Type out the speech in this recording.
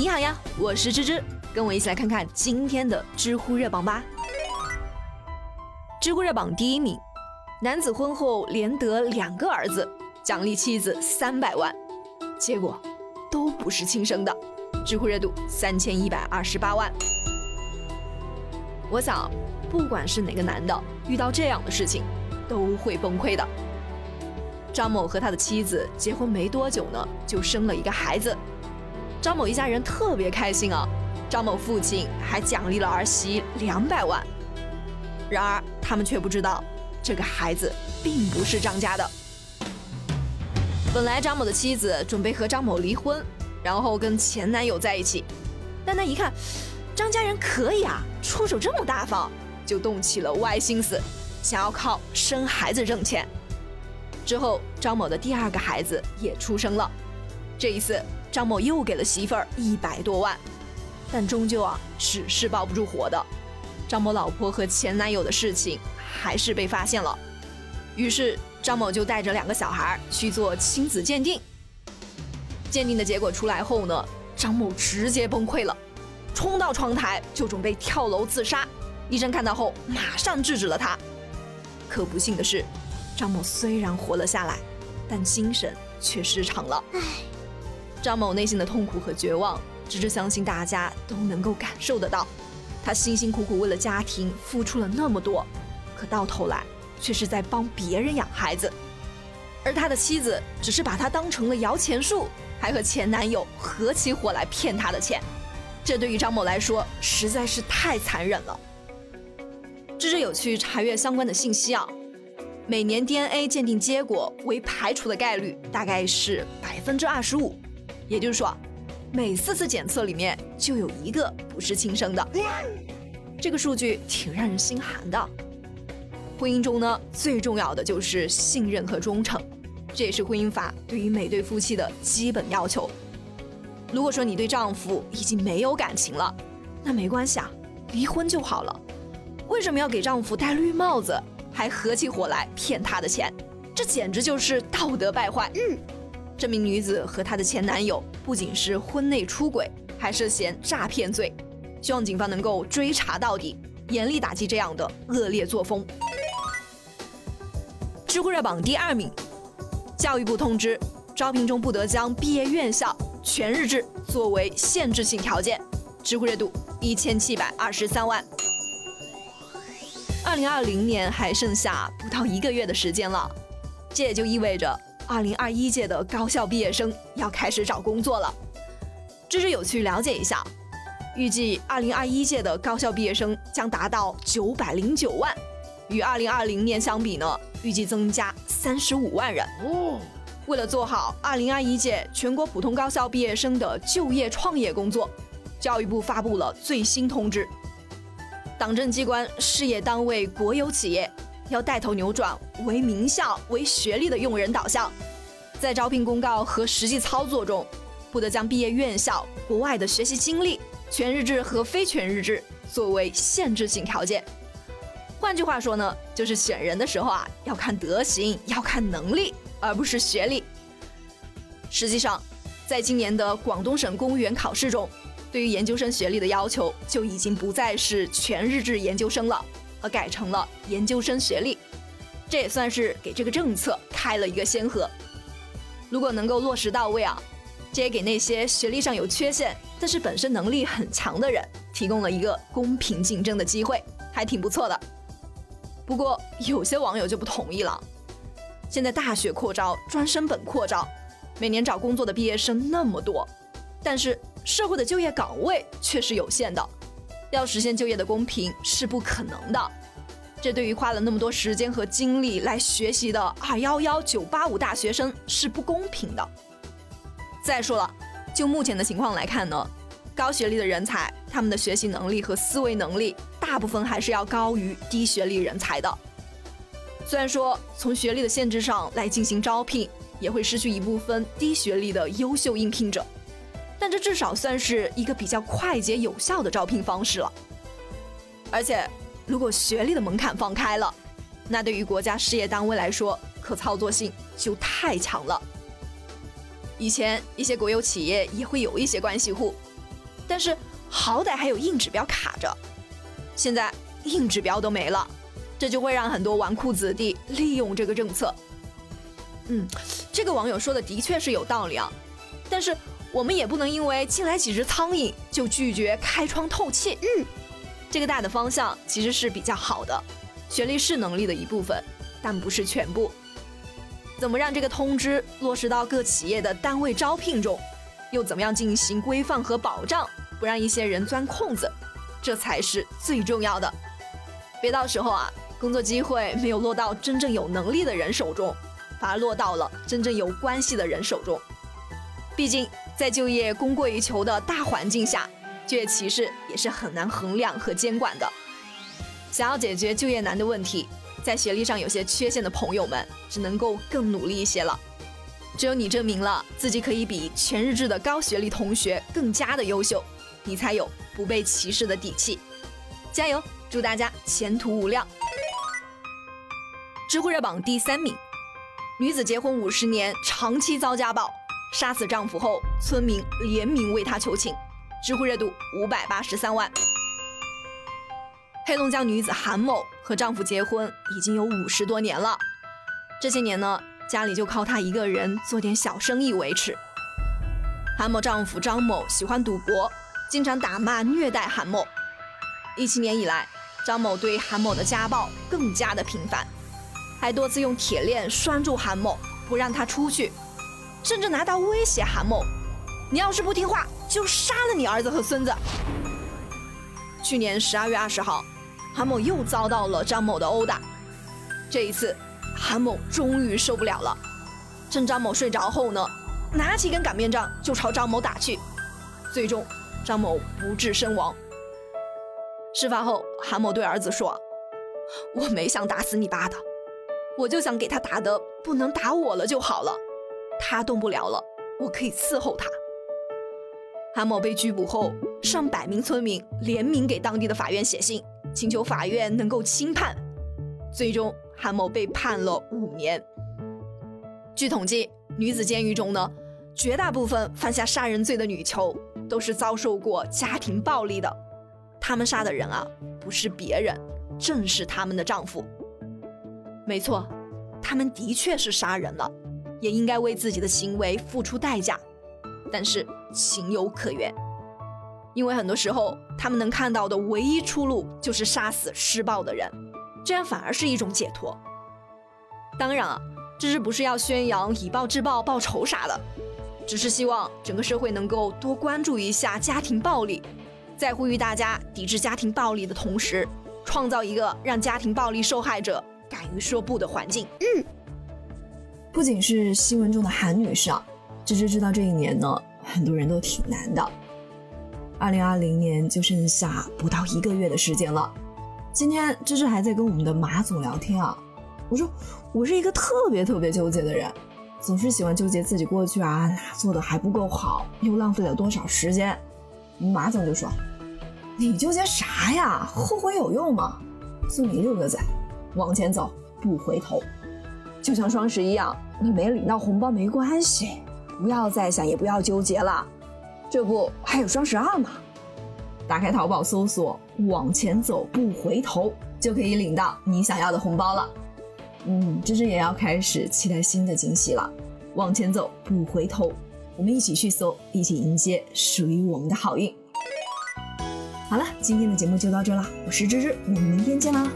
你好呀，我是芝芝，跟我一起来看看今天的知乎热榜吧。知乎热榜第一名，男子婚后连得两个儿子，奖励妻子三百万，结果都不是亲生的，知乎热度三千一百二十八万。我想，不管是哪个男的，遇到这样的事情，都会崩溃的。张某和他的妻子结婚没多久呢，就生了一个孩子。张某一家人特别开心啊，张某父亲还奖励了儿媳两百万。然而他们却不知道，这个孩子并不是张家的。本来张某的妻子准备和张某离婚，然后跟前男友在一起，但他一看张家人可以啊，出手这么大方，就动起了歪心思，想要靠生孩子挣钱。之后张某的第二个孩子也出生了，这一次。张某又给了媳妇儿一百多万，但终究啊，纸是包不住火的。张某老婆和前男友的事情还是被发现了，于是张某就带着两个小孩去做亲子鉴定。鉴定的结果出来后呢，张某直接崩溃了，冲到窗台就准备跳楼自杀。医生看到后马上制止了他。可不幸的是，张某虽然活了下来，但精神却失常了。唉。张某内心的痛苦和绝望，芝芝相信大家都能够感受得到。他辛辛苦苦为了家庭付出了那么多，可到头来却是在帮别人养孩子，而他的妻子只是把他当成了摇钱树，还和前男友合起伙来骗他的钱。这对于张某来说实在是太残忍了。芝芝有去查阅相关的信息啊，每年 DNA 鉴定结果为排除的概率大概是百分之二十五。也就是说，每四次检测里面就有一个不是亲生的，这个数据挺让人心寒的。婚姻中呢，最重要的就是信任和忠诚，这也是婚姻法对于每对夫妻的基本要求。如果说你对丈夫已经没有感情了，那没关系啊，离婚就好了。为什么要给丈夫戴绿帽子，还合起伙来骗他的钱？这简直就是道德败坏。嗯。这名女子和她的前男友不仅是婚内出轨，还涉嫌诈骗罪，希望警方能够追查到底，严厉打击这样的恶劣作风。知乎热榜第二名，教育部通知，招聘中不得将毕业院校全日制作为限制性条件。知乎热度一千七百二十三万。二零二零年还剩下不到一个月的时间了，这也就意味着。二零二一届的高校毕业生要开始找工作了，知识有趣了解一下，预计二零二一届的高校毕业生将达到九百零九万，与二零二零年相比呢，预计增加三十五万人。哦，为了做好二零二一届全国普通高校毕业生的就业创业工作，教育部发布了最新通知，党政机关、事业单位、国有企业。要带头扭转为名校、为学历的用人导向，在招聘公告和实际操作中，不得将毕业院校、国外的学习经历、全日制和非全日制作为限制性条件。换句话说呢，就是选人的时候啊，要看德行，要看能力，而不是学历。实际上，在今年的广东省公务员考试中，对于研究生学历的要求就已经不再是全日制研究生了。而改成了研究生学历，这也算是给这个政策开了一个先河。如果能够落实到位啊，这也给那些学历上有缺陷，但是本身能力很强的人提供了一个公平竞争的机会，还挺不错的。不过有些网友就不同意了。现在大学扩招，专升本扩招，每年找工作的毕业生那么多，但是社会的就业岗位却是有限的。要实现就业的公平是不可能的，这对于花了那么多时间和精力来学习的二幺幺、九八五大学生是不公平的。再说了，就目前的情况来看呢，高学历的人才，他们的学习能力和思维能力大部分还是要高于低学历人才的。虽然说从学历的限制上来进行招聘，也会失去一部分低学历的优秀应聘者。但这至少算是一个比较快捷有效的招聘方式了。而且，如果学历的门槛放开了，那对于国家事业单位来说，可操作性就太强了。以前一些国有企业也会有一些关系户，但是好歹还有硬指标卡着。现在硬指标都没了，这就会让很多纨绔子弟利用这个政策。嗯，这个网友说的的确是有道理啊，但是我们也不能因为进来几只苍蝇就拒绝开窗透气。嗯，这个大的方向其实是比较好的，学历是能力的一部分，但不是全部。怎么让这个通知落实到各企业的单位招聘中，又怎么样进行规范和保障，不让一些人钻空子，这才是最重要的。别到时候啊，工作机会没有落到真正有能力的人手中。反而落到了真正有关系的人手中。毕竟，在就业供过于求的大环境下，就业歧视也是很难衡量和监管的。想要解决就业难的问题，在学历上有些缺陷的朋友们，只能够更努力一些了。只有你证明了自己可以比全日制的高学历同学更加的优秀，你才有不被歧视的底气。加油！祝大家前途无量。知乎热榜第三名。女子结婚五十年，长期遭家暴，杀死丈夫后，村民联名为她求情，知乎热度五百八十三万。黑龙江女子韩某和丈夫结婚已经有五十多年了，这些年呢，家里就靠她一个人做点小生意维持。韩某丈夫张某喜欢赌博，经常打骂虐待韩某。一七年以来，张某对韩某的家暴更加的频繁。还多次用铁链拴住韩某，不让他出去，甚至拿刀威胁韩某：“你要是不听话，就杀了你儿子和孙子。”去年十二月二十号，韩某又遭到了张某的殴打。这一次，韩某终于受不了了，趁张某睡着后呢，拿起根擀面杖就朝张某打去，最终张某不治身亡。事发后，韩某对儿子说：“我没想打死你爸的。”我就想给他打的不能打我了就好了，他动不了了，我可以伺候他。韩某被拘捕后，上百名村民联名给当地的法院写信，请求法院能够轻判。最终，韩某被判了五年。据统计，女子监狱中呢，绝大部分犯下杀人罪的女囚都是遭受过家庭暴力的，她们杀的人啊，不是别人，正是他们的丈夫。没错，他们的确是杀人了，也应该为自己的行为付出代价。但是情有可原，因为很多时候他们能看到的唯一出路就是杀死施暴的人，这样反而是一种解脱。当然啊，这是不是要宣扬以暴制暴、报仇啥的？只是希望整个社会能够多关注一下家庭暴力，在呼吁大家抵制家庭暴力的同时，创造一个让家庭暴力受害者。敢于说不的环境。嗯，不仅是新闻中的韩女士啊，芝芝知道这一年呢，很多人都挺难的。二零二零年就剩下不到一个月的时间了。今天芝芝还在跟我们的马总聊天啊，我说我是一个特别特别纠结的人，总是喜欢纠结自己过去啊哪做的还不够好，又浪费了多少时间。马总就说：“你纠结啥呀？后悔有用吗？送你六个字。”往前走，不回头，就像双十一一样，你没领到红包没关系，不要再想，也不要纠结了，这不还有双十二吗？打开淘宝搜索“往前走，不回头”，就可以领到你想要的红包了。嗯，芝芝也要开始期待新的惊喜了。往前走，不回头，我们一起去搜，一起迎接属于我们的好运。好了，今天的节目就到这了，我是芝芝，我们明天见啦。